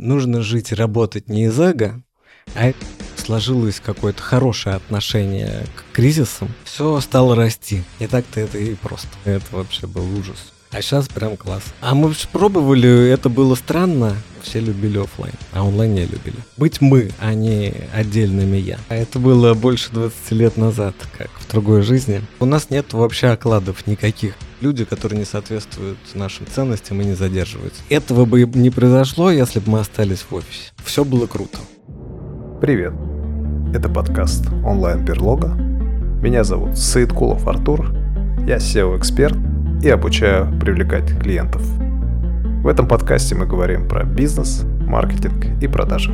нужно жить и работать не из эго, а сложилось какое-то хорошее отношение к кризисам, все стало расти. И так-то это и просто. Это вообще был ужас. А сейчас прям класс. А мы пробовали, это было странно. Все любили офлайн, а онлайн не любили. Быть мы, а не отдельными я. А это было больше 20 лет назад, как в другой жизни. У нас нет вообще окладов никаких. Люди, которые не соответствуют нашим ценностям и не задерживаются. Этого бы не произошло, если бы мы остались в офисе. Все было круто. Привет. Это подкаст онлайн-берлога. Меня зовут Саидкулов Артур. Я SEO-эксперт и обучаю привлекать клиентов. В этом подкасте мы говорим про бизнес, маркетинг и продажи.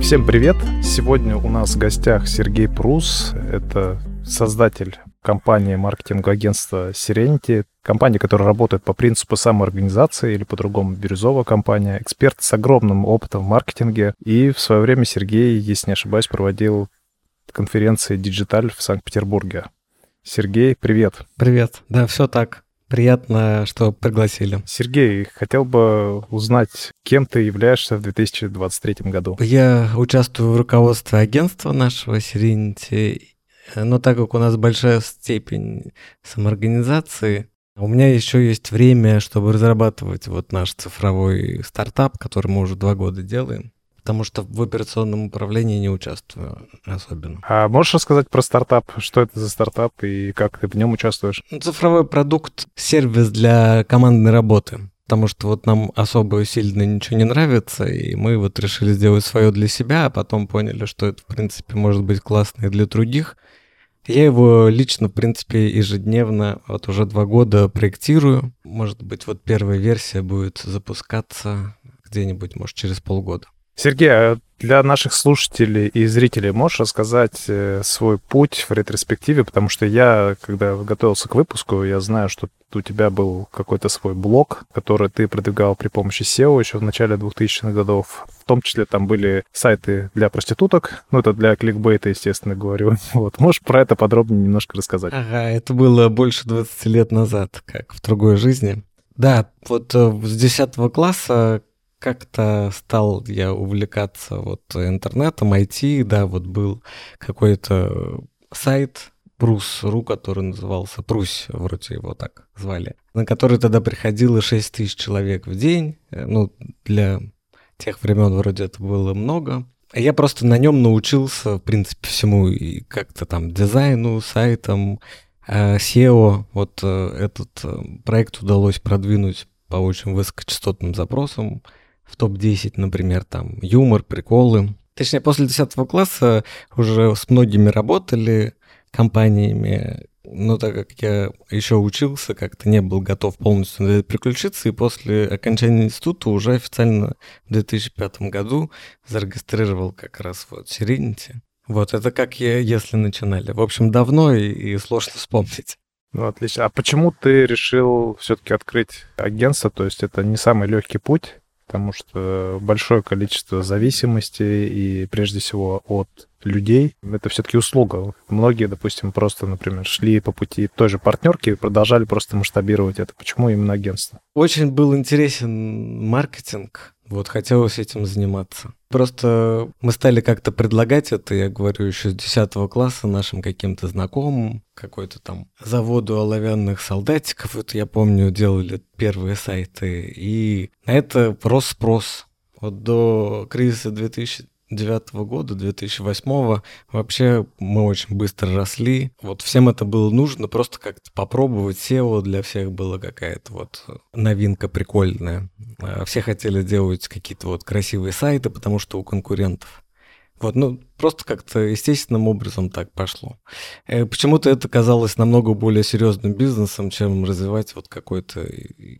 Всем привет! Сегодня у нас в гостях Сергей Прус. Это создатель компании маркетингового агентства Serenity, компания, которая работает по принципу самоорганизации или по-другому бирюзовая компания, эксперт с огромным опытом в маркетинге. И в свое время Сергей, если не ошибаюсь, проводил конференции Digital в Санкт-Петербурге. Сергей, привет. Привет. Да, все так. Приятно, что пригласили. Сергей, хотел бы узнать, кем ты являешься в 2023 году. Я участвую в руководстве агентства нашего Serenity, но так как у нас большая степень самоорганизации, у меня еще есть время, чтобы разрабатывать вот наш цифровой стартап, который мы уже два года делаем потому что в операционном управлении не участвую особенно. А можешь рассказать про стартап? Что это за стартап и как ты в нем участвуешь? Ну, цифровой продукт — сервис для командной работы. Потому что вот нам особо сильно ничего не нравится, и мы вот решили сделать свое для себя, а потом поняли, что это, в принципе, может быть классно и для других. Я его лично, в принципе, ежедневно, вот уже два года проектирую. Может быть, вот первая версия будет запускаться где-нибудь, может, через полгода. Сергей, а для наших слушателей и зрителей можешь рассказать э, свой путь в ретроспективе? Потому что я, когда готовился к выпуску, я знаю, что у тебя был какой-то свой блог, который ты продвигал при помощи SEO еще в начале 2000-х годов. В том числе там были сайты для проституток. Ну, это для кликбейта, естественно, говорю. Вот. Можешь про это подробнее немножко рассказать? Ага, это было больше 20 лет назад, как в другой жизни. Да, вот э, с 10 класса как-то стал я увлекаться вот интернетом, IT, да, вот был какой-то сайт Прус.ру, который назывался Прусь, вроде его так звали, на который тогда приходило 6 тысяч человек в день, э, ну, для тех времен вроде это было много. Я просто на нем научился, в принципе, всему, и как-то там дизайну, сайтам, э, SEO. Вот э, этот проект удалось продвинуть по очень высокочастотным запросам в топ-10, например, там юмор, приколы. Точнее, после 10 класса уже с многими работали компаниями, но так как я еще учился, как-то не был готов полностью на это переключиться, и после окончания института уже официально в 2005 году зарегистрировал как раз вот Serenity. Вот это как я, если начинали. В общем, давно и, и сложно вспомнить. Ну, отлично. А почему ты решил все-таки открыть агентство? То есть это не самый легкий путь, потому что большое количество зависимостей и прежде всего от людей. Это все-таки услуга. Многие, допустим, просто, например, шли по пути той же партнерки и продолжали просто масштабировать это. Почему именно агентство? Очень был интересен маркетинг. Вот хотелось этим заниматься. Просто мы стали как-то предлагать это, я говорю, еще с 10 класса нашим каким-то знакомым, какой-то там заводу оловянных солдатиков, это я помню, делали первые сайты, и на это рос спрос. Вот до кризиса 2000 2009 года, 2008 вообще мы очень быстро росли. Вот всем это было нужно, просто как-то попробовать. SEO для всех была какая-то вот новинка прикольная. А все хотели делать какие-то вот красивые сайты, потому что у конкурентов. Вот, ну, просто как-то естественным образом так пошло. Э, почему-то это казалось намного более серьезным бизнесом, чем развивать вот какой-то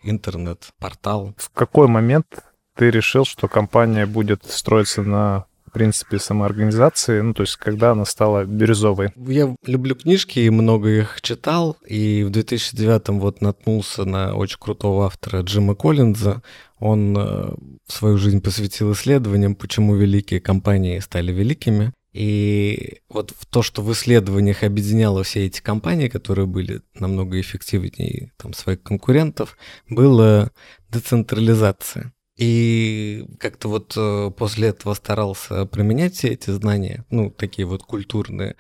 интернет-портал. В какой момент ты решил, что компания будет строиться на принципе, самоорганизации, ну, то есть когда она стала бирюзовой? Я люблю книжки и много их читал, и в 2009 вот наткнулся на очень крутого автора Джима Коллинза. Он э, свою жизнь посвятил исследованиям, почему великие компании стали великими. И вот в то, что в исследованиях объединяло все эти компании, которые были намного эффективнее там, своих конкурентов, была децентрализация. И как-то вот э, после этого старался применять все эти знания, ну, такие вот культурные.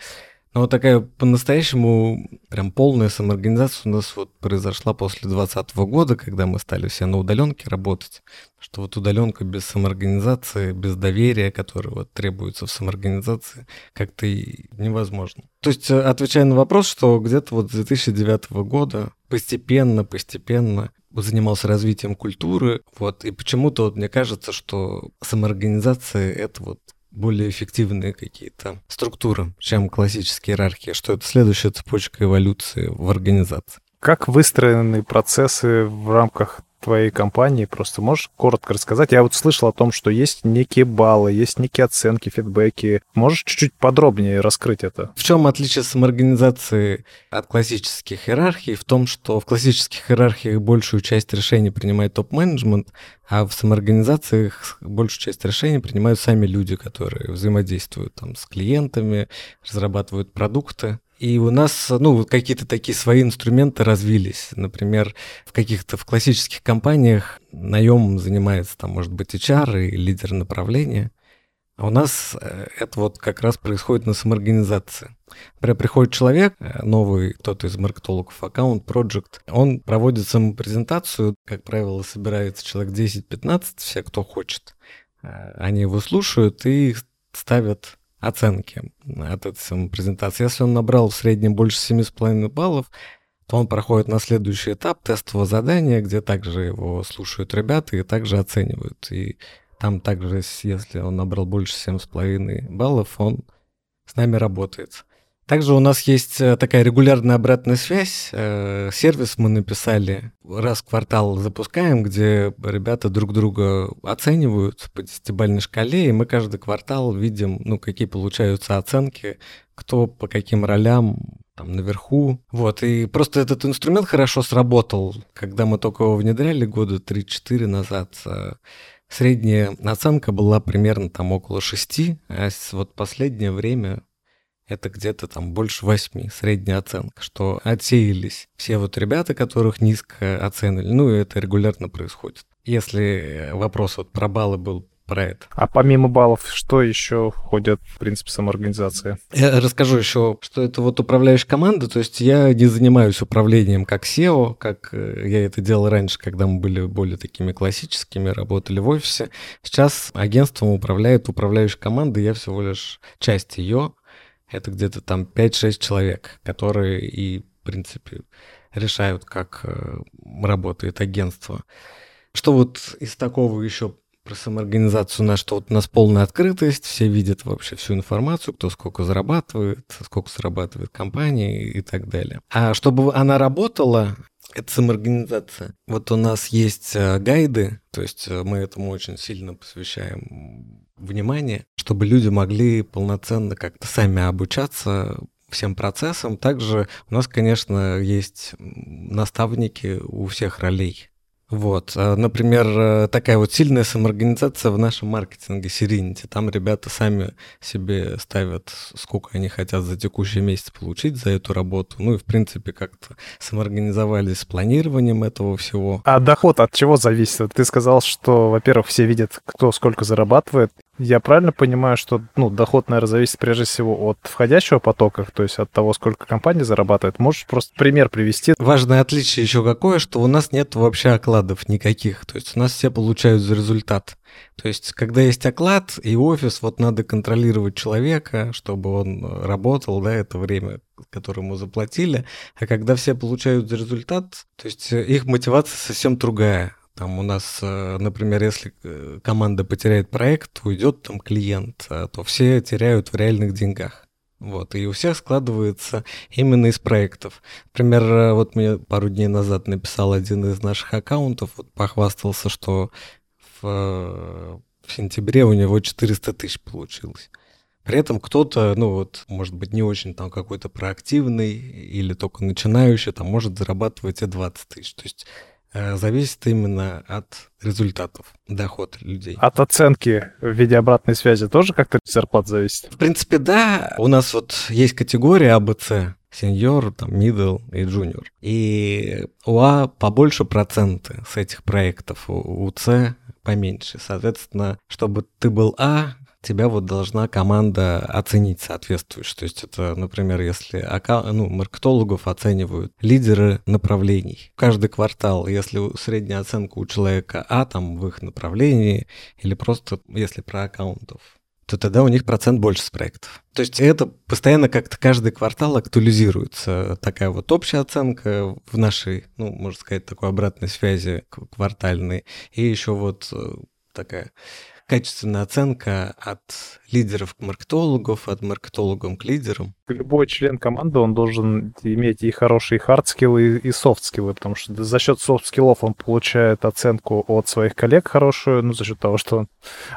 Но вот такая по-настоящему прям полная самоорганизация у нас вот произошла после 2020 года, когда мы стали все на удаленке работать. Что вот удаленка без самоорганизации, без доверия, которое вот требуется в самоорганизации, как-то и невозможно. То есть, э, отвечая на вопрос, что где-то вот с 2009 года постепенно, постепенно занимался развитием культуры, вот, и почему-то вот мне кажется, что самоорганизация — это вот более эффективные какие-то структуры, чем классические иерархии, что это следующая цепочка эволюции в организации. Как выстроены процессы в рамках твоей компании? Просто можешь коротко рассказать? Я вот слышал о том, что есть некие баллы, есть некие оценки, фидбэки. Можешь чуть-чуть подробнее раскрыть это? В чем отличие самоорганизации от классических иерархий? В том, что в классических иерархиях большую часть решений принимает топ-менеджмент, а в самоорганизациях большую часть решений принимают сами люди, которые взаимодействуют там, с клиентами, разрабатывают продукты. И у нас, ну, какие-то такие свои инструменты развились. Например, в каких-то в классических компаниях наем занимается, там, может быть, HR и лидер направления. А у нас э, это вот как раз происходит на самоорганизации. Например, приходит человек, э, новый, кто-то из маркетологов, аккаунт, проект, он проводит самопрезентацию, как правило, собирается человек 10-15, все, кто хочет. Э, они его слушают и ставят оценки от этой самопрезентации. Если он набрал в среднем больше 7,5 баллов, то он проходит на следующий этап тестового задания, где также его слушают ребята и также оценивают. И там также, если он набрал больше 7,5 баллов, он с нами работает. Также у нас есть э, такая регулярная обратная связь. Э, сервис мы написали, раз в квартал запускаем, где ребята друг друга оценивают по десятибальной шкале, и мы каждый квартал видим, ну, какие получаются оценки, кто по каким ролям там наверху. Вот, и просто этот инструмент хорошо сработал, когда мы только его внедряли года 3-4 назад. Э, средняя оценка была примерно там около 6, а вот последнее время это где-то там больше восьми, средняя оценка, что отсеялись все вот ребята, которых низко оценили. Ну, и это регулярно происходит. Если вопрос вот про баллы был про это. А помимо баллов, что еще входит в принцип самоорганизации? Я расскажу еще, что это вот управляющая команда, то есть я не занимаюсь управлением как SEO, как э, я это делал раньше, когда мы были более такими классическими, работали в офисе. Сейчас агентством управляет управляющая команда, я всего лишь часть ее, это где-то там 5-6 человек, которые и, в принципе, решают, как э, работает агентство. Что вот из такого еще про самоорганизацию на что вот у нас полная открытость, все видят вообще всю информацию, кто сколько зарабатывает, сколько зарабатывает компания и так далее. А чтобы она работала, это самоорганизация. Вот у нас есть э, гайды, то есть э, мы этому очень сильно посвящаем внимание, чтобы люди могли полноценно как-то сами обучаться всем процессам. Также у нас, конечно, есть наставники у всех ролей. Вот, а, например, э, такая вот сильная самоорганизация в нашем маркетинге Serenity. Там ребята сами себе ставят, сколько они хотят за текущий месяц получить за эту работу. Ну и, в принципе, как-то самоорганизовались с планированием этого всего. А доход от чего зависит? Ты сказал, что, во-первых, все видят, кто сколько зарабатывает. Я правильно понимаю, что ну, доход, наверное, зависит прежде всего от входящего потока, то есть от того, сколько компания зарабатывает. Можешь просто пример привести? Важное отличие еще какое, что у нас нет вообще окладов никаких. То есть у нас все получают за результат. То есть, когда есть оклад и офис, вот надо контролировать человека, чтобы он работал, да, это время, которое ему заплатили. А когда все получают за результат, то есть их мотивация совсем другая. Там у нас, э, например, если э, команда потеряет проект, уйдет там клиент, э, то все теряют в реальных деньгах. Вот, и у всех складывается именно из проектов. Например, вот мне пару дней назад написал один из наших аккаунтов, вот похвастался, что в, в сентябре у него 400 тысяч получилось. При этом кто-то, ну вот, может быть, не очень там какой-то проактивный или только начинающий, там может зарабатывать и 20 тысяч. То есть Э, зависит именно от результатов, доход людей. От оценки в виде обратной связи тоже как-то зарплат зависит? В принципе, да. У нас вот есть категория АБЦ, сеньор, там, middle и junior. И у А побольше проценты с этих проектов, у С поменьше. Соответственно, чтобы ты был А, тебя вот должна команда оценить соответствующе. То есть это, например, если ну, маркетологов оценивают лидеры направлений. Каждый квартал, если средняя оценка у человека А там в их направлении, или просто если про аккаунтов, то тогда у них процент больше с проектов. То есть это постоянно как-то каждый квартал актуализируется. Такая вот общая оценка в нашей, ну, можно сказать, такой обратной связи квартальной. И еще вот э, такая качественная оценка от лидеров к маркетологов, от маркетологов к лидерам. Любой член команды, он должен иметь и хорошие хардскиллы, и софтскиллы, потому что за счет софтскиллов он получает оценку от своих коллег хорошую, ну, за счет того, что он...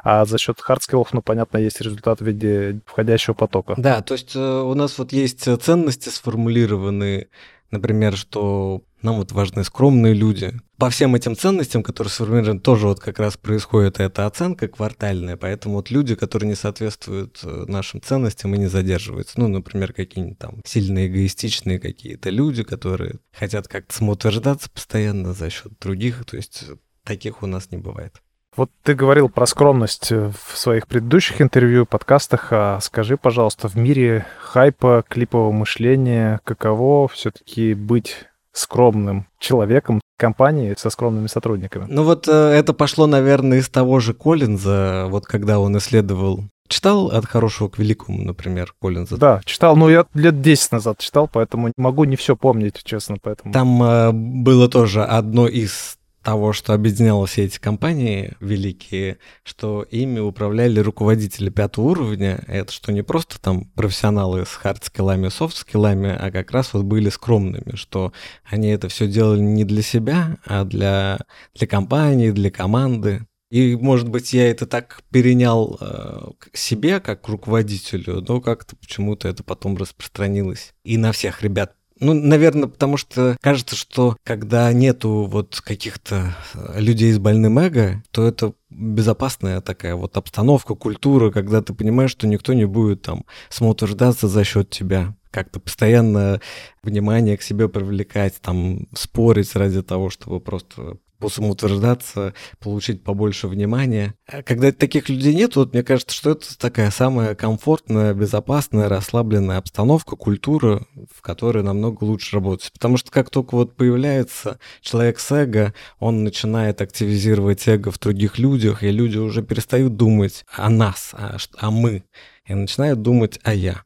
А за счет хардскиллов, ну, понятно, есть результат в виде входящего потока. Да, то есть э, у нас вот есть ценности сформулированы, например, что нам вот важны скромные люди. По всем этим ценностям, которые сформированы, тоже вот как раз происходит эта оценка квартальная, поэтому вот люди, которые не соответствуют э, нашим ценностям и не задерживаются, ну, например, какие-нибудь там сильно эгоистичные какие-то люди, которые хотят как-то самоутверждаться постоянно за счет других, то есть таких у нас не бывает. Вот ты говорил про скромность э, в своих предыдущих интервью, подкастах. А скажи, пожалуйста, в мире хайпа, клипового мышления, каково все-таки быть скромным человеком компании со скромными сотрудниками. Ну вот э, это пошло, наверное, из того же Коллинза, вот когда он исследовал Читал «От хорошего к великому», например, Коллинза? Да, читал, но я лет 10 назад читал, поэтому могу не все помнить, честно, поэтому... Там э, было тоже одно из того, что объединяло все эти компании великие, что ими управляли руководители пятого уровня. Это что не просто там профессионалы с хард-скиллами, софт-скиллами, а как раз вот были скромными, что они это все делали не для себя, а для, для компании, для команды. И, может быть, я это так перенял э, себе, как руководителю, но как-то почему-то это потом распространилось и на всех ребят ну, наверное, потому что кажется, что когда нету вот каких-то э, людей с больным эго, то это безопасная такая вот обстановка, культура, когда ты понимаешь, что никто не будет там самоутверждаться за счет тебя. Как-то постоянно внимание к себе привлекать, там спорить ради того, чтобы просто самоутверждаться, получить побольше внимания. А когда таких людей нет, вот мне кажется, что это такая самая комфортная, безопасная, расслабленная обстановка, культура, в которой намного лучше работать. Потому что как только вот появляется человек с эго, он начинает активизировать эго в других людях, и люди уже перестают думать о нас, о, о мы, и начинают думать о я.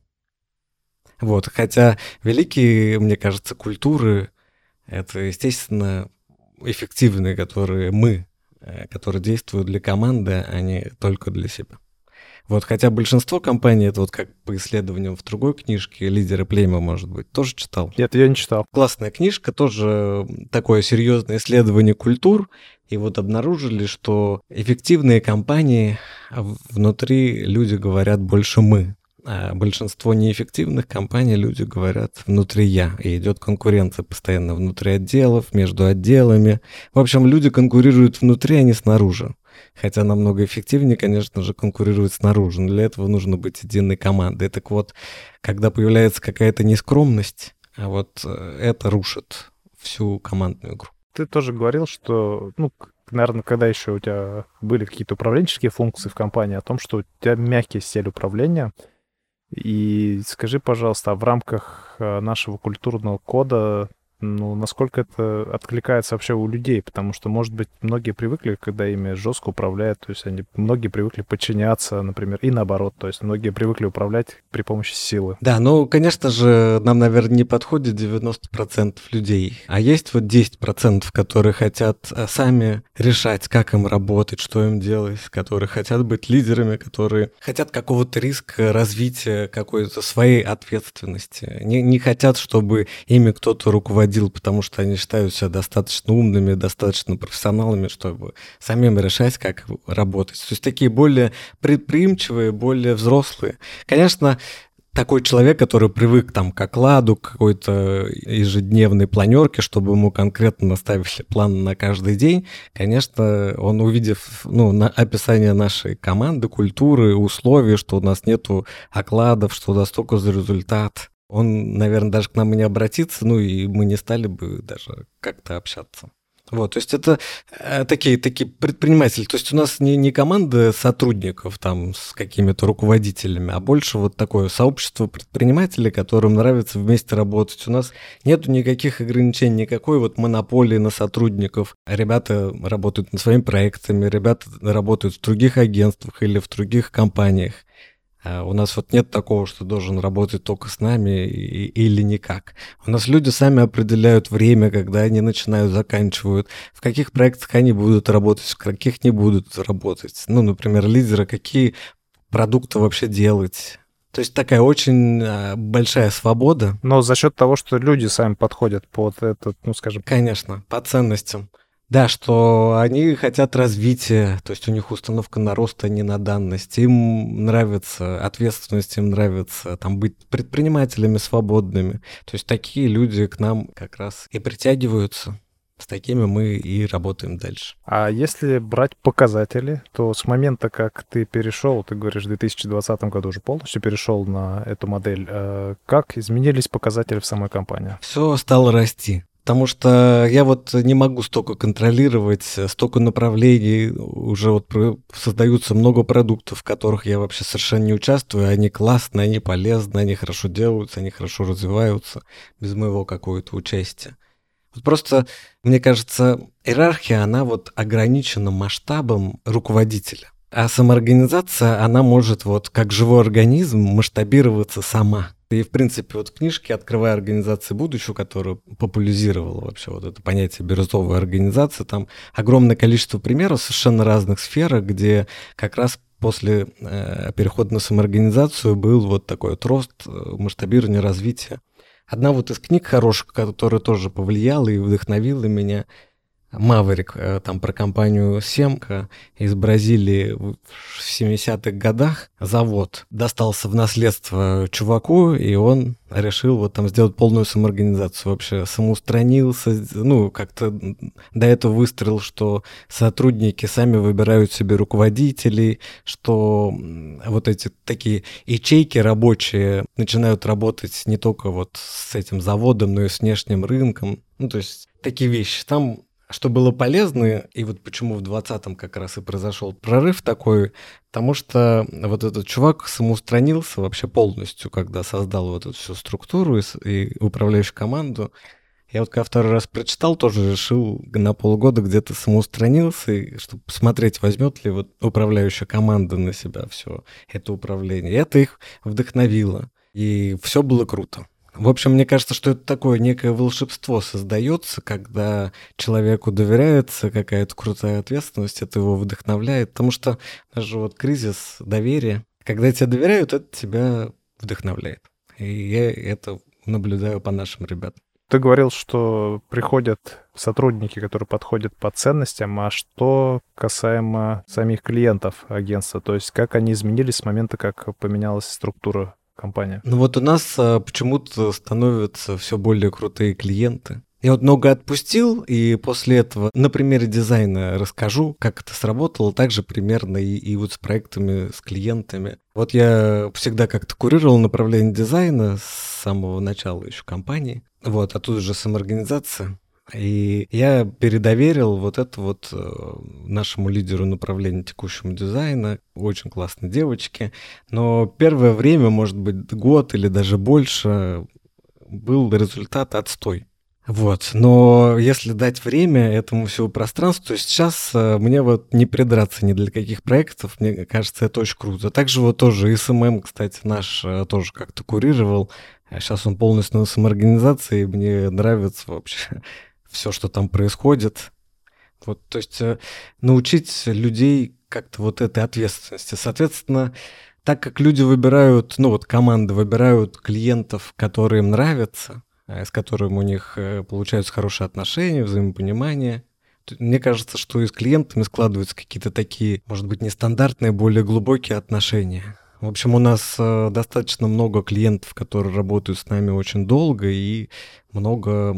Вот, хотя великие, мне кажется, культуры — это, естественно, эффективные, которые мы, э, которые действуют для команды, а не только для себя. Вот, хотя большинство компаний, это вот как по исследованиям в другой книжке, «Лидеры племя», может быть, тоже читал? Нет, я не читал. Классная книжка, тоже такое серьезное исследование культур, и вот обнаружили, что эффективные компании, внутри люди говорят больше «мы», а большинство неэффективных компаний люди говорят внутри я, и идет конкуренция постоянно внутри отделов, между отделами. В общем, люди конкурируют внутри, а не снаружи. Хотя намного эффективнее, конечно же, конкурировать снаружи. Но для этого нужно быть единой командой. Так вот, когда появляется какая-то нескромность, а вот э, это рушит всю командную игру. Ты тоже говорил, что, ну, наверное, когда еще у тебя были какие-то управленческие функции в компании, о том, что у тебя мягкий стиль управления — и скажи, пожалуйста, а в рамках э, нашего культурного кода ну, насколько это откликается вообще у людей, потому что, может быть, многие привыкли, когда ими жестко управляют, то есть они, многие привыкли подчиняться, например, и наоборот, то есть многие привыкли управлять при помощи силы. Да, ну, конечно же, нам, наверное, не подходит 90% людей, а есть вот 10%, которые хотят э, сами решать, как им работать, что им делать, которые хотят быть лидерами, которые хотят какого-то риска развития какой-то своей ответственности, не, не хотят, чтобы ими кто-то руководил ходил, потому что они считают себя достаточно умными, достаточно профессионалами, чтобы самим решать, как работать. То есть такие более предприимчивые, более взрослые. Конечно, такой человек, который привык там к окладу, к какой-то ежедневной планерке, чтобы ему конкретно наставили план на каждый день, конечно, он увидев ну, на описание нашей команды, культуры, условий, что у нас нету окладов, что у нас только за результат, он, наверное, даже к нам и не обратится, ну и мы не стали бы даже как-то общаться. Вот, то есть это э, такие, такие предприниматели. То есть у нас не, не команда сотрудников там с какими-то руководителями, а больше вот такое сообщество предпринимателей, которым нравится вместе работать. У нас нету никаких ограничений, никакой вот монополии на сотрудников. Ребята работают над своими проектами, ребята работают в других агентствах или в других компаниях. А у нас вот нет такого, что должен работать только с нами или никак. У нас люди сами определяют время, когда они начинают, заканчивают, в каких проектах они будут работать, в каких не будут работать. Ну, например, лидеры, какие продукты вообще делать. То есть такая очень а, большая свобода. Но за счет того, что люди сами подходят под этот, ну, скажем... Конечно, по ценностям. Да, что они хотят развития, то есть у них установка на рост, а не на данность. Им нравится ответственность, им нравится там быть предпринимателями свободными. То есть такие люди к нам как раз и притягиваются. С такими мы и работаем дальше. А если брать показатели, то с момента, как ты перешел, ты говоришь, в 2020 году уже полностью перешел на эту модель, э, как изменились показатели в самой компании? Все стало расти. Потому что я вот не могу столько контролировать, столько направлений, уже вот создаются много продуктов, в которых я вообще совершенно не участвую, они классные, они полезны, они хорошо делаются, они хорошо развиваются, без моего какого-то участия. Вот просто, мне кажется, иерархия, она вот ограничена масштабом руководителя. А самоорганизация, она может вот как живой организм масштабироваться сама. И, в принципе, вот в книжке «Открывая организации будущего», которую популяризировала вообще вот это понятие бирюзовая организация, там огромное количество примеров совершенно разных сфер, где как раз после э, перехода на самоорганизацию был вот такой вот рост, э, масштабирование, развитие. Одна вот из книг хороших, которая тоже повлияла и вдохновила меня – Маверик, э, там про компанию Семка из Бразилии в 70-х годах. Завод достался в наследство чуваку, и он решил вот там сделать полную самоорганизацию. Вообще самоустранился, ну, как-то до этого выстроил, что сотрудники сами выбирают себе руководителей, что вот эти такие ячейки рабочие начинают работать не только вот с этим заводом, но и с внешним рынком. Ну, то есть такие вещи. Там что было полезно, и вот почему в 20-м как раз и произошел прорыв такой, потому что вот этот чувак самоустранился вообще полностью, когда создал вот эту всю структуру и, и управляющую команду. Я вот когда второй раз прочитал, тоже решил на полгода где-то самоустранился, и, чтобы посмотреть, возьмет ли вот управляющая команда на себя все это управление. И это их вдохновило. И все было круто. В общем, мне кажется, что это такое некое волшебство создается, когда человеку доверяется какая-то крутая ответственность, это его вдохновляет, потому что даже вот кризис доверия, когда тебе доверяют, это тебя вдохновляет. И я это наблюдаю по нашим ребятам. Ты говорил, что приходят сотрудники, которые подходят по ценностям, а что касаемо самих клиентов агентства, то есть как они изменились с момента, как поменялась структура компания? Ну вот у нас а, почему-то становятся все более крутые клиенты. Я вот много отпустил, и после этого на примере дизайна расскажу, как это сработало, также примерно и, и вот с проектами, с клиентами. Вот я всегда как-то курировал направление дизайна с самого начала еще компании. Вот, а тут уже самоорганизация. И я передоверил вот это вот э, нашему лидеру направления текущему дизайна, очень классной девочке. Но первое время, может быть, год или даже больше, был результат отстой. Вот, но если дать время этому всему пространству, то сейчас э, мне вот не придраться ни для каких проектов, мне кажется, это очень круто. Также вот тоже SMM, кстати, наш э, тоже как-то курировал, сейчас он полностью на самоорганизации, и мне нравится вообще все, что там происходит. Вот, то есть э, научить людей как-то вот этой ответственности. Соответственно, так как люди выбирают, ну вот команды выбирают клиентов, которые им нравятся, э, с которыми у них э, получаются хорошие отношения, взаимопонимание, мне кажется, что и с клиентами складываются какие-то такие, может быть, нестандартные, более глубокие отношения. В общем, у нас э, достаточно много клиентов, которые работают с нами очень долго, и много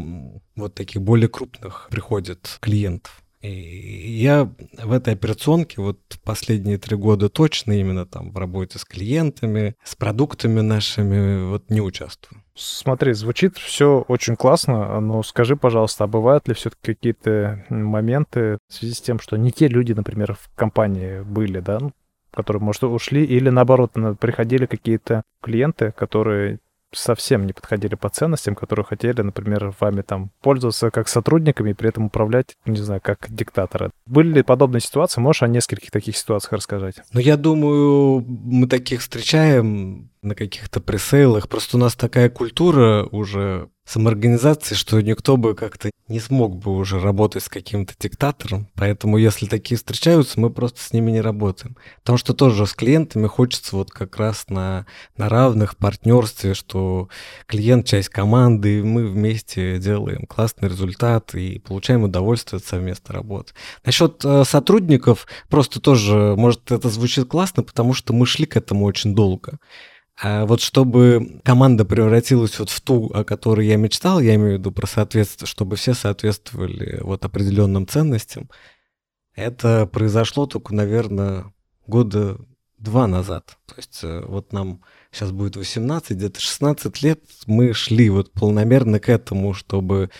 вот таких более крупных приходит клиентов. И я в этой операционке вот последние три года точно именно там в работе с клиентами, с продуктами нашими вот не участвую. Смотри, звучит все очень классно, но скажи, пожалуйста, а бывают ли все-таки какие-то моменты в связи с тем, что не те люди, например, в компании были, да, ну, которые, может, ушли, или наоборот, приходили какие-то клиенты, которые совсем не подходили по ценностям, которые хотели, например, вами там пользоваться как сотрудниками и при этом управлять, не знаю, как диктаторы. Были ли подобные ситуации? Можешь о нескольких таких ситуациях рассказать? Ну, я думаю, мы таких встречаем на каких-то пресейлах. Просто у нас такая культура уже самоорганизации, что никто бы как-то не смог бы уже работать с каким-то диктатором. Поэтому если такие встречаются, мы просто с ними не работаем. Потому что тоже с клиентами хочется вот как раз на, на равных партнерстве, что клиент часть команды, и мы вместе делаем классный результат и получаем удовольствие от совместной работы. Насчет э, сотрудников, просто тоже, может, это звучит классно, потому что мы шли к этому очень долго. А вот чтобы команда превратилась вот в ту, о которой я мечтал, я имею в виду про соответствие, чтобы все соответствовали вот определенным ценностям, это произошло только, наверное, года два назад. То есть э, вот нам сейчас будет 18, где-то 16 лет мы шли вот полномерно к этому, чтобы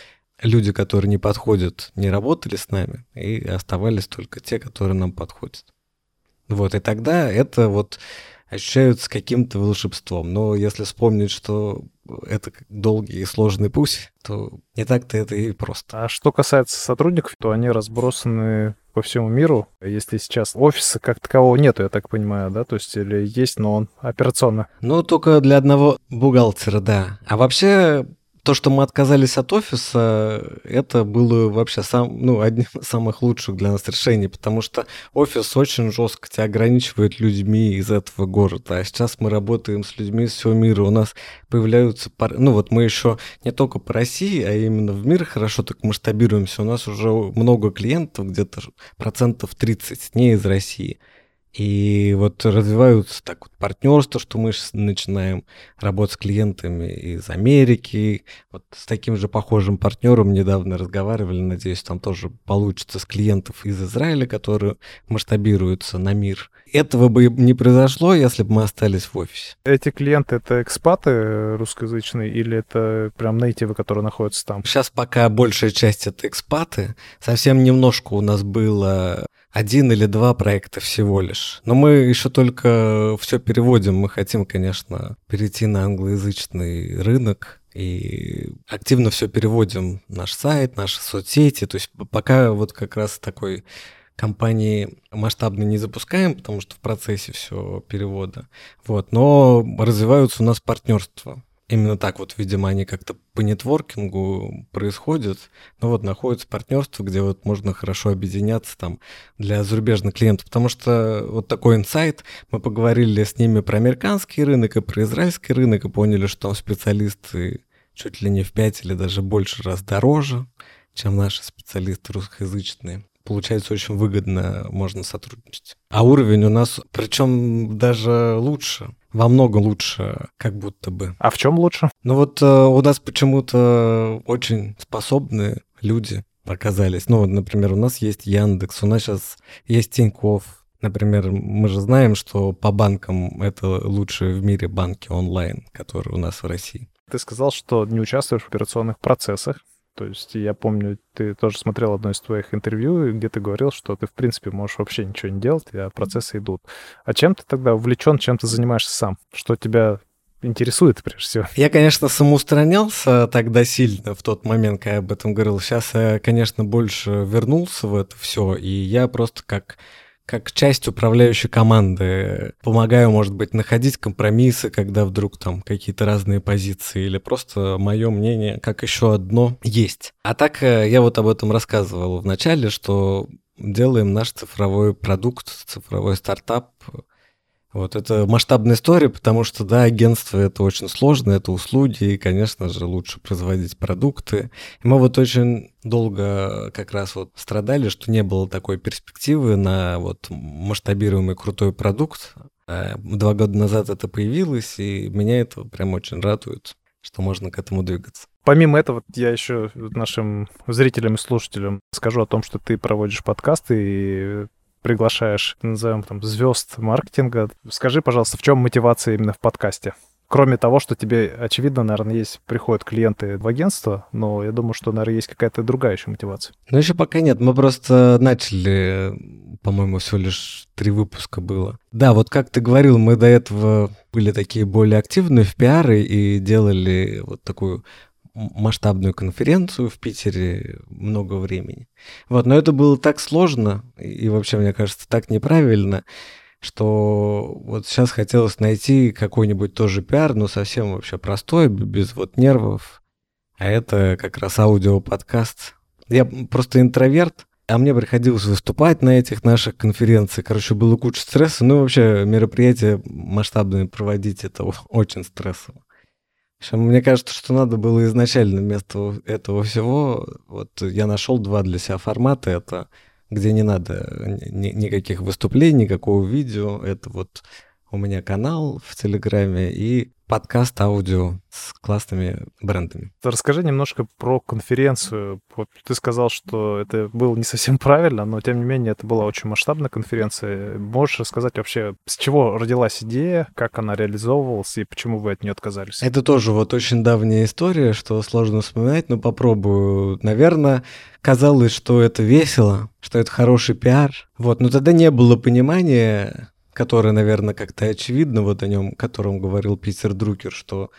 люди, которые не подходят, не работали с нами, и оставались только те, которые нам подходят. Вот, и тогда это вот ощущаются каким-то волшебством. Но если вспомнить, что это долгий и сложный путь, то не так-то это и просто. А что касается сотрудников, то они разбросаны по всему миру. Если сейчас офиса как такового нету, я так понимаю, да? То есть или есть, но он операционно? Ну, только для одного бухгалтера, да. А вообще то, что мы отказались от офиса, это было вообще сам, ну, одним из самых лучших для нас решений, потому что офис очень жестко тебя ограничивает людьми из этого города. А сейчас мы работаем с людьми из всего мира. У нас появляются, ну вот мы еще не только по России, а именно в мир хорошо так масштабируемся. У нас уже много клиентов, где-то процентов 30 не из России. И вот развиваются так вот партнерства, что мы начинаем работать с клиентами из Америки. Вот с таким же похожим партнером недавно разговаривали, надеюсь, там тоже получится с клиентов из Израиля, которые масштабируются на мир. Этого бы не произошло, если бы мы остались в офисе. Эти клиенты — это экспаты русскоязычные или это прям нейтивы, которые находятся там? Сейчас пока большая часть — это экспаты. Совсем немножко у нас было один или два проекта всего лишь. Но мы еще только все переводим. Мы хотим, конечно, перейти на англоязычный рынок и активно все переводим. Наш сайт, наши соцсети. То есть пока вот как раз такой компании масштабно не запускаем, потому что в процессе все перевода. Вот, но развиваются у нас партнерства. Именно так вот, видимо, они как-то по нетворкингу происходят. Но вот находится партнерство, где вот можно хорошо объединяться там для зарубежных клиентов. Потому что вот такой инсайт, мы поговорили с ними про американский рынок и про израильский рынок и поняли, что там специалисты чуть ли не в пять или даже больше раз дороже, чем наши специалисты русскоязычные получается очень выгодно можно сотрудничать. А уровень у нас, причем даже лучше во много лучше, как будто бы. А в чем лучше? Ну вот э, у нас почему-то очень способные люди оказались. Ну вот, например, у нас есть Яндекс, у нас сейчас есть Тинькофф. Например, мы же знаем, что по банкам это лучшие в мире банки онлайн, которые у нас в России. Ты сказал, что не участвуешь в операционных процессах. То есть я помню, ты тоже смотрел одно из твоих интервью, где ты говорил, что ты, в принципе, можешь вообще ничего не делать, а процессы идут. А чем ты тогда увлечен, чем ты занимаешься сам? Что тебя интересует, прежде всего? Я, конечно, самоустранялся тогда сильно в тот момент, когда я об этом говорил. Сейчас я, конечно, больше вернулся в это все, и я просто как как часть управляющей команды. Помогаю, может быть, находить компромиссы, когда вдруг там какие-то разные позиции, или просто мое мнение, как еще одно, есть. А так э, я вот об этом рассказывал в начале, что делаем наш цифровой продукт, цифровой стартап, вот это масштабная история, потому что, да, агентство это очень сложно, это услуги, и, конечно же, лучше производить продукты. И мы вот очень долго как раз вот страдали, что не было такой перспективы на вот масштабируемый крутой продукт. А два года назад это появилось, и меня это прям очень радует, что можно к этому двигаться. Помимо этого, я еще нашим зрителям и слушателям скажу о том, что ты проводишь подкасты и приглашаешь, назовем там, звезд маркетинга. Скажи, пожалуйста, в чем мотивация именно в подкасте? Кроме того, что тебе, очевидно, наверное, есть, приходят клиенты в агентство, но я думаю, что, наверное, есть какая-то другая еще мотивация. Ну, еще пока нет. Мы просто начали, по-моему, всего лишь три выпуска было. Да, вот как ты говорил, мы до этого были такие более активные в пиары и делали вот такую масштабную конференцию в Питере много времени. Вот, но это было так сложно и вообще, мне кажется, так неправильно, что вот сейчас хотелось найти какой-нибудь тоже пиар, но совсем вообще простой, без вот нервов. А это как раз аудиоподкаст. Я просто интроверт, а мне приходилось выступать на этих наших конференциях. Короче, было куча стресса. Ну, вообще, мероприятия масштабные проводить, это очень стрессово. Общем, мне кажется, что надо было изначально вместо этого всего, вот я нашел два для себя формата. Это где не надо ни, никаких выступлений, никакого видео. Это вот у меня канал в Телеграме и подкаст аудио с классными брендами. Расскажи немножко про конференцию. Ты сказал, что это было не совсем правильно, но тем не менее это была очень масштабная конференция. Можешь рассказать вообще, с чего родилась идея, как она реализовывалась и почему вы от нее отказались? Это тоже вот очень давняя история, что сложно вспоминать, но попробую. Наверное, казалось, что это весело, что это хороший пиар. Вот, но тогда не было понимания, которое, наверное, как-то очевидно, вот о нем, о котором говорил Питер Друкер, что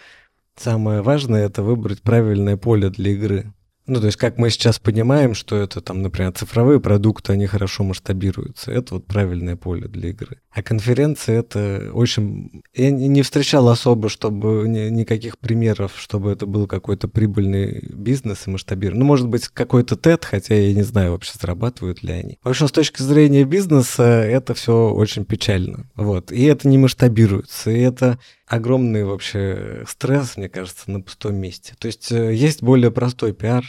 самое важное — это выбрать правильное поле для игры. Ну, то есть, как мы сейчас понимаем, что это там, например, цифровые продукты, они хорошо масштабируются. Это вот правильное поле для игры. А конференция это очень... Я не встречал особо, чтобы никаких примеров, чтобы это был какой-то прибыльный бизнес и масштабирование. Ну, может быть, какой-то TED, хотя я не знаю вообще, зарабатывают ли они. В общем, с точки зрения бизнеса это все очень печально. Вот. И это не масштабируется. И это огромный вообще стресс, мне кажется, на пустом месте. То есть э, есть более простой пиар,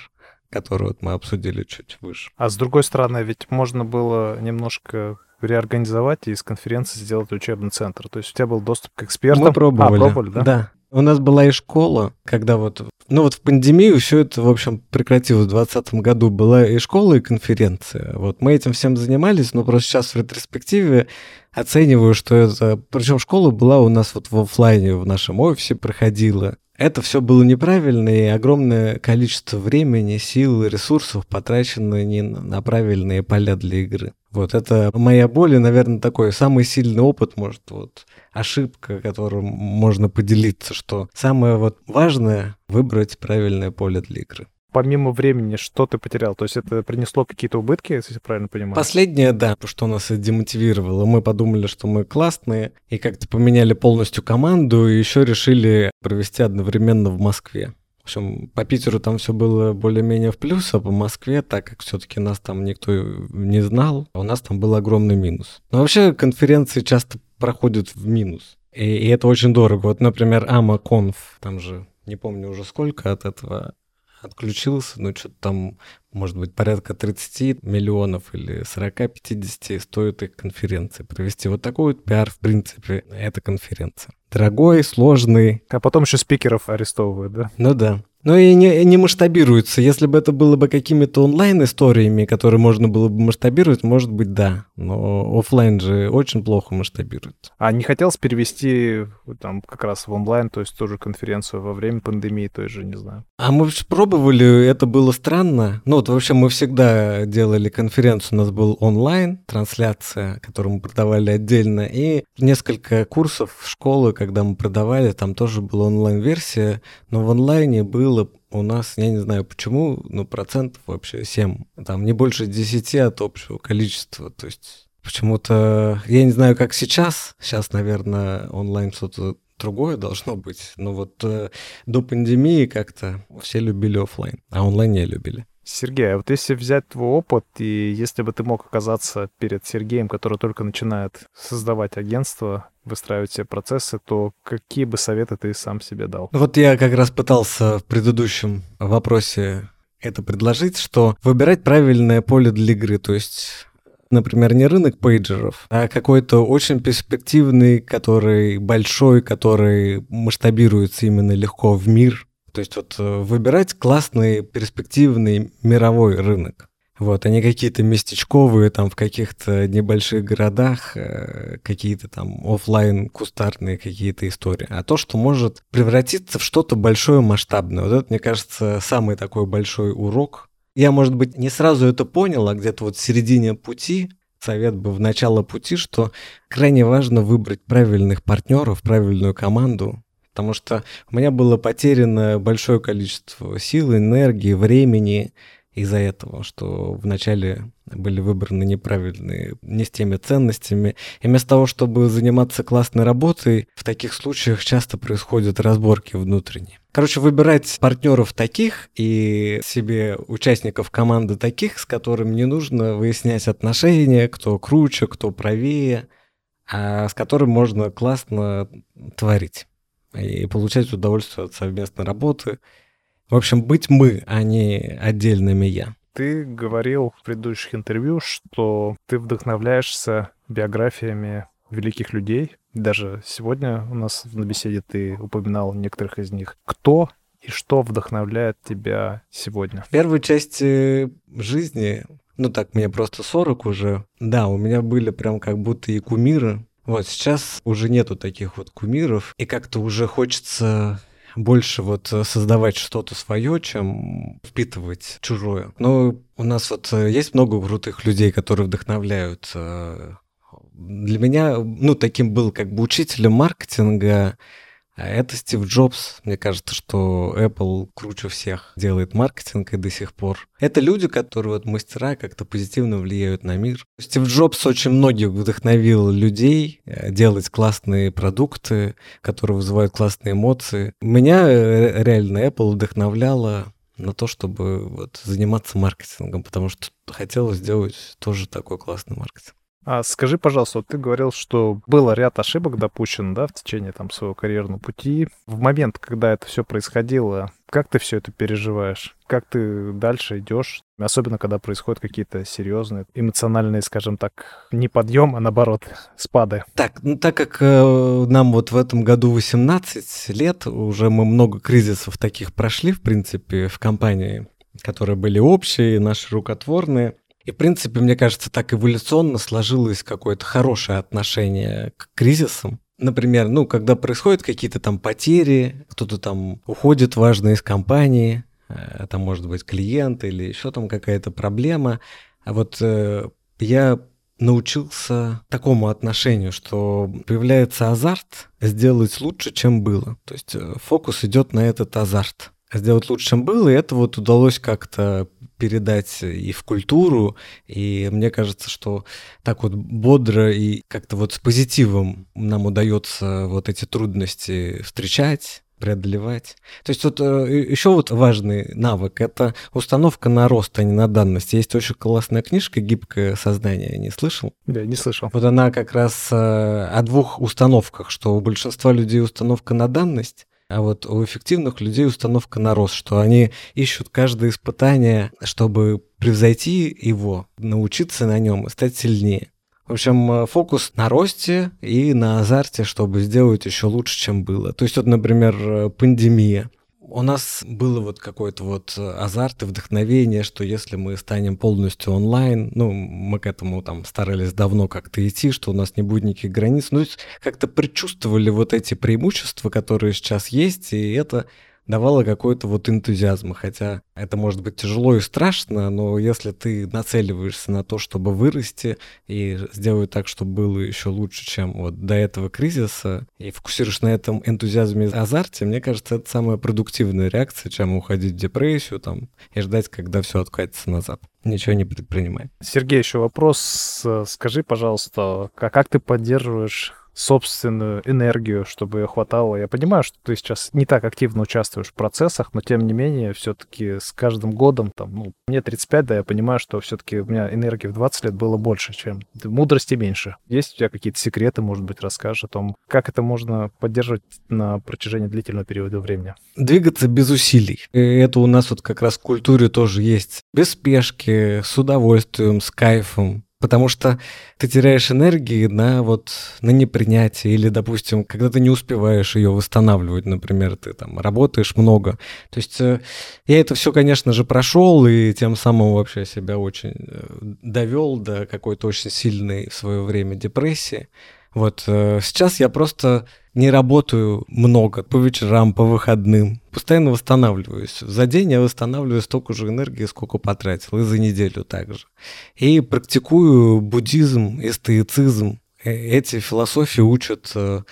который вот мы обсудили чуть выше. А с другой стороны, ведь можно было немножко реорганизовать и из конференции сделать учебный центр. То есть у тебя был доступ к экспертам. Мы пробовали. А, пробовали, да? Да. У нас была и школа, когда вот, ну вот в пандемию все это, в общем, прекратилось в 2020 году. Была и школа, и конференция. Вот мы этим всем занимались, но просто сейчас в ретроспективе оцениваю, что это... Причем школа была у нас вот в офлайне в нашем офисе проходила. Это все было неправильно, и огромное количество времени, сил ресурсов потрачено не на правильные поля для игры. Вот это моя боль, и, наверное, такой самый сильный опыт, может, вот ошибка, которым можно поделиться, что самое вот важное — выбрать правильное поле для игры помимо времени, что ты потерял? То есть это принесло какие-то убытки, если я правильно понимаю? Последнее, да, что нас демотивировало. Мы подумали, что мы классные, и как-то поменяли полностью команду, и еще решили провести одновременно в Москве. Общем, по Питеру там все было более-менее в плюс, а по Москве, так как все-таки нас там никто не знал, у нас там был огромный минус. Но вообще конференции часто проходят в минус. И, и это очень дорого. Вот, например, AmaConf, там же не помню уже сколько от этого отключился, ну что-то там, может быть, порядка 30 миллионов или 40-50 стоит их конференции. Провести вот такой вот пиар, в принципе, это конференция. Дорогой, сложный. А потом еще спикеров арестовывают, да? Ну да. Но и не, не масштабируется. Если бы это было бы какими-то онлайн-историями, которые можно было бы масштабировать, может быть, да. Но офлайн же очень плохо масштабирует. А не хотелось перевести там как раз в онлайн, то есть тоже конференцию во время пандемии, той же, не знаю. А мы пробовали, это было странно. Ну вот вообще мы всегда делали конференцию, у нас был онлайн, трансляция, которую мы продавали отдельно, и несколько курсов в школы, когда мы продавали, там тоже была онлайн-версия, но в онлайне был было у нас, я не знаю почему, но процентов вообще 7. Там не больше 10 от общего количества. То есть почему-то, я не знаю, как сейчас. Сейчас, наверное, онлайн что-то другое должно быть. Но вот э, до пандемии как-то все любили офлайн, а онлайн не любили. Сергей, а вот если взять твой опыт, и если бы ты мог оказаться перед Сергеем, который только начинает создавать агентство, выстраивать все процессы, то какие бы советы ты сам себе дал? Вот я как раз пытался в предыдущем вопросе это предложить, что выбирать правильное поле для игры, то есть например, не рынок пейджеров, а какой-то очень перспективный, который большой, который масштабируется именно легко в мир, то есть вот э, выбирать классный, перспективный мировой рынок. Вот, они какие-то местечковые, там в каких-то небольших городах, э, какие-то там офлайн кустарные какие-то истории. А то, что может превратиться в что-то большое, масштабное. Вот это, мне кажется, самый такой большой урок. Я, может быть, не сразу это понял, а где-то вот в середине пути, совет бы в начало пути, что крайне важно выбрать правильных партнеров, правильную команду, потому что у меня было потеряно большое количество сил, энергии, времени, из-за этого, что вначале были выбраны неправильные, не с теми ценностями. И вместо того, чтобы заниматься классной работой, в таких случаях часто происходят разборки внутренние. Короче, выбирать партнеров таких и себе участников команды таких, с которыми не нужно выяснять отношения, кто круче, кто правее, а с которым можно классно творить и получать удовольствие от совместной работы, в общем, быть мы, а не отдельными я. Ты говорил в предыдущих интервью, что ты вдохновляешься биографиями великих людей. Даже сегодня у нас на беседе ты упоминал некоторых из них. Кто и что вдохновляет тебя сегодня? В первой части жизни, ну так, мне просто 40 уже, да, у меня были прям как будто и кумиры. Вот сейчас уже нету таких вот кумиров, и как-то уже хочется больше вот э, создавать что-то свое, чем впитывать чужое. Но у нас вот э, есть много крутых людей, которые вдохновляют. Э, для меня, ну, таким был как бы учителем маркетинга а это Стив Джобс. Мне кажется, что Apple круче всех делает маркетинг и до сих пор. Это люди, которые вот мастера как-то позитивно влияют на мир. Стив Джобс очень многих вдохновил людей э, делать классные продукты, которые вызывают классные эмоции. Меня э, реально Apple вдохновляла на то, чтобы вот заниматься маркетингом, потому что хотелось сделать тоже такой классный маркетинг. А скажи, пожалуйста, вот ты говорил, что было ряд ошибок допущено, да, в течение там своего карьерного пути. В момент, когда это все происходило, как ты все это переживаешь? Как ты дальше идешь? Особенно, когда происходят какие-то серьезные, эмоциональные, скажем так, не подъем, а наоборот, спады. Так, ну так как э, нам вот в этом году 18 лет, уже мы много кризисов таких прошли, в принципе, в компании, которые были общие, наши рукотворные. И, в принципе, мне кажется, так эволюционно сложилось какое-то хорошее отношение к кризисам. Например, ну, когда происходят какие-то там потери, кто-то там уходит важно из компании, э, там может быть клиент или еще там какая-то проблема. А вот э, я научился такому отношению, что появляется азарт сделать лучше, чем было. То есть э, фокус идет на этот азарт. Сделать лучше, чем было, и это вот удалось как-то передать и в культуру, и мне кажется, что так вот бодро и как-то вот с позитивом нам удается вот эти трудности встречать, преодолевать. То есть вот э, еще вот важный навык — это установка на рост, а не на данность. Есть очень классная книжка «Гибкое сознание». Не слышал? Да, не слышал. Вот она как раз э, о двух установках, что у большинства людей установка на данность, а вот у эффективных людей установка на рост, что они ищут каждое испытание, чтобы превзойти его, научиться на нем стать сильнее. В общем, э, фокус на росте и на азарте, чтобы сделать еще лучше, чем было. То есть вот, например, э, пандемия у нас было вот какой-то вот э, азарт и вдохновение, что если мы станем полностью онлайн, ну, мы к этому там старались давно как-то идти, что у нас не будет никаких границ, ну, как-то предчувствовали вот эти преимущества, которые сейчас есть, и это давало какой-то вот энтузиазм, хотя это может быть тяжело и страшно, но если ты нацеливаешься на то, чтобы вырасти и сделать так, чтобы было еще лучше, чем вот до этого кризиса, и фокусируешь на этом энтузиазме и азарте, мне кажется, это самая продуктивная реакция, чем уходить в депрессию там и ждать, когда все откатится назад. Ничего не предпринимай. Сергей, еще вопрос. Скажи, пожалуйста, как ты поддерживаешь собственную энергию, чтобы ее хватало. Я понимаю, что ты сейчас не так активно участвуешь в процессах, но тем не менее, все-таки с каждым годом, там, ну, мне 35, да, я понимаю, что все-таки у меня энергии в 20 лет было больше, чем мудрости меньше. Есть у тебя какие-то секреты, может быть, расскажешь о том, как это можно поддерживать на протяжении длительного периода времени? Двигаться без усилий. И это у нас вот как раз в культуре тоже есть. Без спешки, с удовольствием, с кайфом Потому что ты теряешь энергии на вот на непринятие или, допустим, когда ты не успеваешь ее восстанавливать, например, ты там работаешь много. То есть э, я это все, конечно же, прошел и тем самым вообще себя очень э, довел до какой-то очень сильной в свое время депрессии. Вот э, сейчас я просто не работаю много по вечерам, по выходным. Постоянно восстанавливаюсь. За день я восстанавливаю столько же энергии, сколько потратил, и за неделю также. И практикую буддизм и стоицизм. Э, эти философии учат э,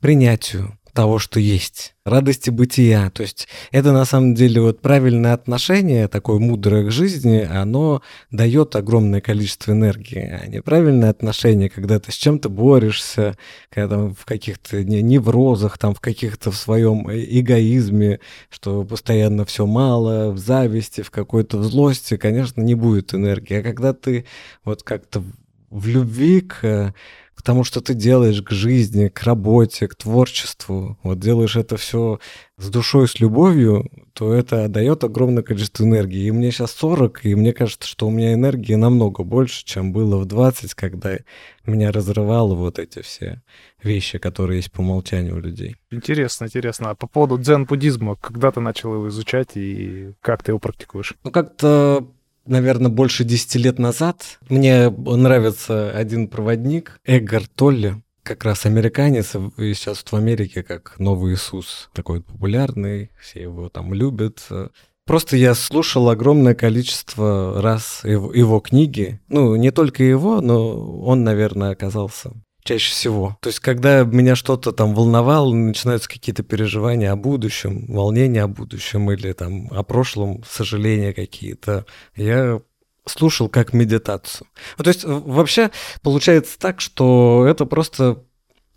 принятию, того, что есть, радости бытия. То есть это на самом деле вот правильное отношение, такое мудрое к жизни, оно дает огромное количество энергии. А неправильное отношение, когда ты с чем-то борешься, когда там в каких-то неврозах, там в каких-то в своем э, эгоизме, что постоянно все мало, в зависти, в какой-то в злости, конечно, не будет энергии. А когда ты вот как-то в любви к тому, что ты делаешь, к жизни, к работе, к творчеству, вот делаешь это все с душой, с любовью, то это дает огромное количество энергии. И мне сейчас 40, и мне кажется, что у меня энергии намного больше, чем было в 20, когда меня разрывало вот эти все вещи, которые есть по умолчанию у людей. Интересно, интересно. А по поводу дзен-буддизма, когда ты начал его изучать и как ты его практикуешь? Ну, как-то наверное, больше 10 лет назад. Мне нравится один проводник, Эггар Толли, как раз американец, и сейчас в Америке как новый Иисус, такой популярный, все его там любят. Просто я слушал огромное количество раз его, его книги. Ну, не только его, но он, наверное, оказался чаще всего. То есть, когда меня что-то там волновало, начинаются какие-то переживания о будущем, волнения о будущем или там о прошлом, сожаления какие-то, я слушал как медитацию. Ну, то есть, вообще получается так, что это просто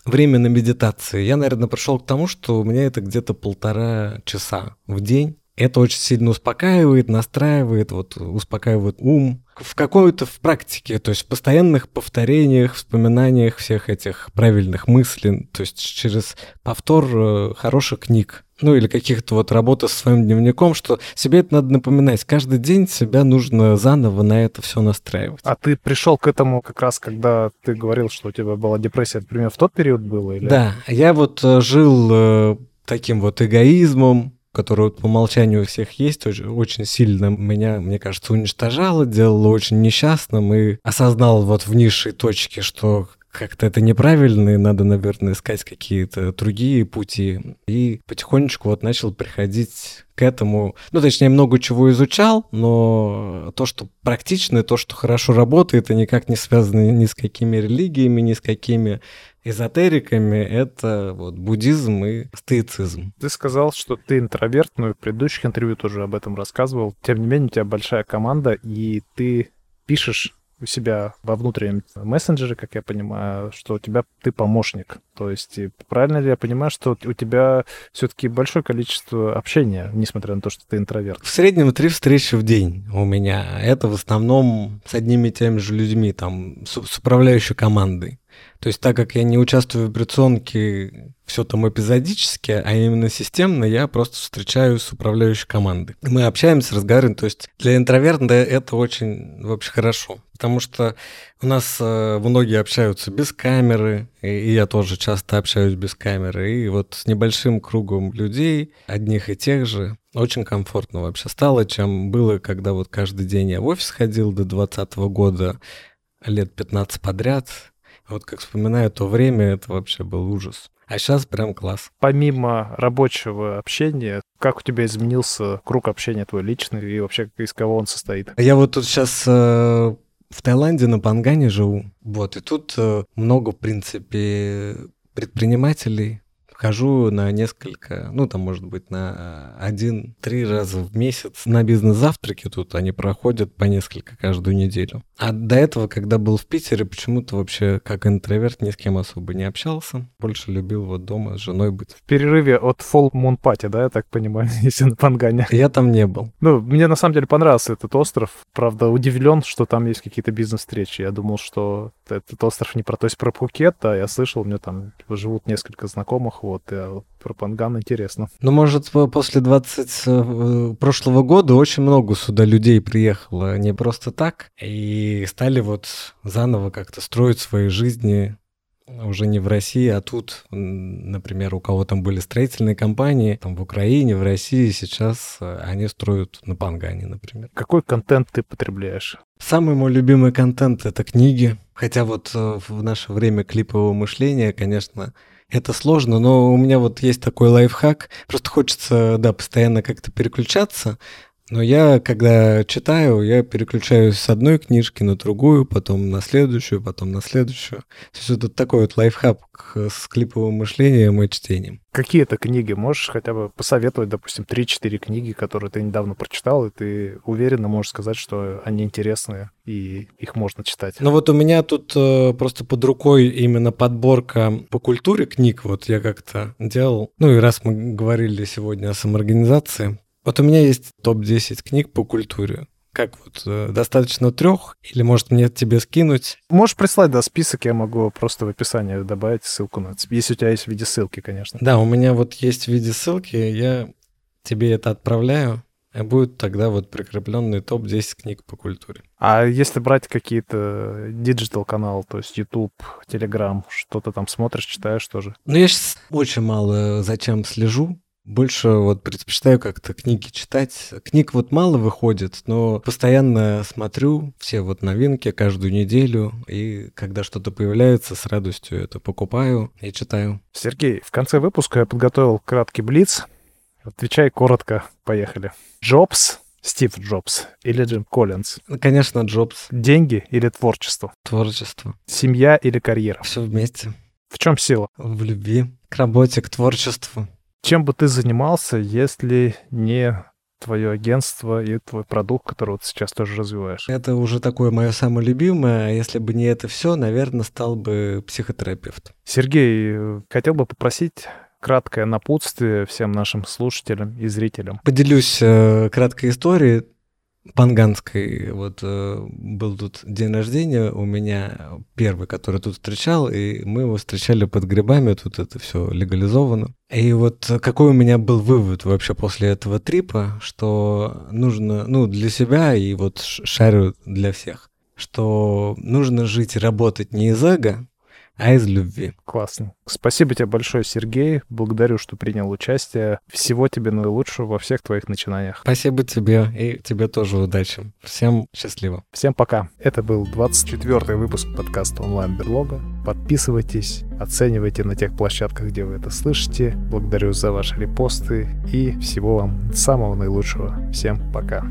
время на медитации. Я, наверное, пришел к тому, что у меня это где-то полтора часа в день. Это очень сильно успокаивает, настраивает, вот успокаивает ум. В какой-то в практике, то есть в постоянных повторениях, вспоминаниях всех этих правильных мыслей, то есть через повтор э, хороших книг, ну или каких-то вот работы со своим дневником, что себе это надо напоминать. Каждый день себя нужно заново на это все настраивать. А ты пришел к этому как раз, когда ты говорил, что у тебя была депрессия, например, в тот период было? Или... Да, я вот э, жил э, таким вот эгоизмом, которое по умолчанию у всех есть, очень, сильно меня, мне кажется, уничтожало, делало очень несчастным и осознал вот в низшей точке, что как-то это неправильно, и надо, наверное, искать какие-то другие пути. И потихонечку вот начал приходить к этому. Ну, точнее, много чего изучал, но то, что практично, то, что хорошо работает, это никак не связано ни с какими религиями, ни с какими эзотериками это вот буддизм и стоицизм. Ты сказал, что ты интроверт, но и в предыдущих интервью тоже об этом рассказывал. Тем не менее, у тебя большая команда, и ты пишешь у себя во внутреннем мессенджере, как я понимаю, что у тебя ты помощник. То есть правильно ли я понимаю, что у тебя все-таки большое количество общения, несмотря на то, что ты интроверт? В среднем три встречи в день у меня. Это в основном с одними и теми же людьми, там, с, с управляющей командой. То есть так как я не участвую в операционке все там эпизодически, а именно системно, я просто встречаюсь с управляющей командой. Мы общаемся, разговариваем. То есть для интроверта это очень вообще хорошо. Потому что у нас э, многие общаются без камеры, и я тоже часто общаюсь без камеры. И вот с небольшим кругом людей, одних и тех же, очень комфортно вообще стало, чем было, когда вот каждый день я в офис ходил до 2020 года, лет 15 подряд. Вот как вспоминаю то время, это вообще был ужас. А сейчас прям класс. Помимо рабочего общения, как у тебя изменился круг общения твой личный и вообще из кого он состоит? Я вот тут сейчас э, в Таиланде на Пангане живу. Вот, и тут э, много, в принципе, предпринимателей, хожу на несколько, ну, там, может быть, на один-три раза в месяц на бизнес-завтраки тут. Они проходят по несколько каждую неделю. А до этого, когда был в Питере, почему-то вообще как интроверт ни с кем особо не общался. Больше любил вот дома с женой быть. В перерыве от Full Moon Party, да, я так понимаю, если на Пангане? Я там не был. Ну, мне на самом деле понравился этот остров. Правда, удивлен, что там есть какие-то бизнес-встречи. Я думал, что этот остров не про... То есть про Пхукет, а я слышал, у меня там живут несколько знакомых, вот, и а про Панган интересно. Ну, может, после 20 э, прошлого года очень много сюда людей приехало не просто так, и стали вот заново как-то строить свои жизни уже не в России, а тут, например, у кого там были строительные компании, там в Украине, в России сейчас э, они строят на Пангане, например. Какой контент ты потребляешь? Самый мой любимый контент — это книги. Хотя вот э, в наше время клипового мышления, конечно, это сложно, но у меня вот есть такой лайфхак. Просто хочется, да, постоянно как-то переключаться. Но я, когда читаю, я переключаюсь с одной книжки на другую, потом на следующую, потом на следующую. То есть это такой вот лайфхак с клиповым мышлением и чтением. Какие это книги? Можешь хотя бы посоветовать, допустим, 3-4 книги, которые ты недавно прочитал, и ты уверенно можешь сказать, что они интересные, и их можно читать? Ну вот у меня тут э, просто под рукой именно подборка по культуре книг, вот я как-то делал. Ну и раз мы говорили сегодня о самоорганизации, вот у меня есть топ-10 книг по культуре. Как вот, э, достаточно трех? Или, может, мне тебе скинуть? Можешь прислать, да, список, я могу просто в описании добавить ссылку на. Если у тебя есть в виде ссылки, конечно. Да, у меня вот есть в виде ссылки, я тебе это отправляю. И будет тогда вот прикрепленный топ-10 книг по культуре. А если брать какие-то digital каналы, то есть YouTube, Telegram, что-то там смотришь, читаешь тоже? Ну, я сейчас очень мало зачем слежу. Больше вот предпочитаю как-то книги читать. Книг вот мало выходит, но постоянно смотрю все вот новинки каждую неделю, и когда что-то появляется, с радостью это покупаю и читаю. Сергей, в конце выпуска я подготовил краткий блиц. Отвечай коротко, поехали. Джобс, Стив Джобс или Джим Коллинз? Ну, конечно, Джобс. Деньги или творчество? Творчество. Семья или карьера? Все вместе. В чем сила? В любви, к работе, к творчеству. Чем бы ты занимался, если не твое агентство и твой продукт, который вот сейчас тоже развиваешь? Это уже такое мое самое любимое. Если бы не это все, наверное, стал бы психотерапевт. Сергей, хотел бы попросить краткое напутствие всем нашим слушателям и зрителям. Поделюсь э, краткой историей. Панганской, вот э, был тут день рождения у меня первый, который тут встречал, и мы его встречали под грибами, тут это все легализовано. И вот какой у меня был вывод вообще после этого трипа, что нужно, ну, для себя и вот шарю для всех, что нужно жить и работать не из эго, а из любви. Классно. Спасибо тебе большое, Сергей. Благодарю, что принял участие. Всего тебе наилучшего во всех твоих начинаниях. Спасибо тебе и тебе тоже удачи. Всем счастливо. Всем пока. Это был 24 выпуск подкаста онлайн-берлога. Подписывайтесь, оценивайте на тех площадках, где вы это слышите. Благодарю за ваши репосты и всего вам самого наилучшего. Всем пока.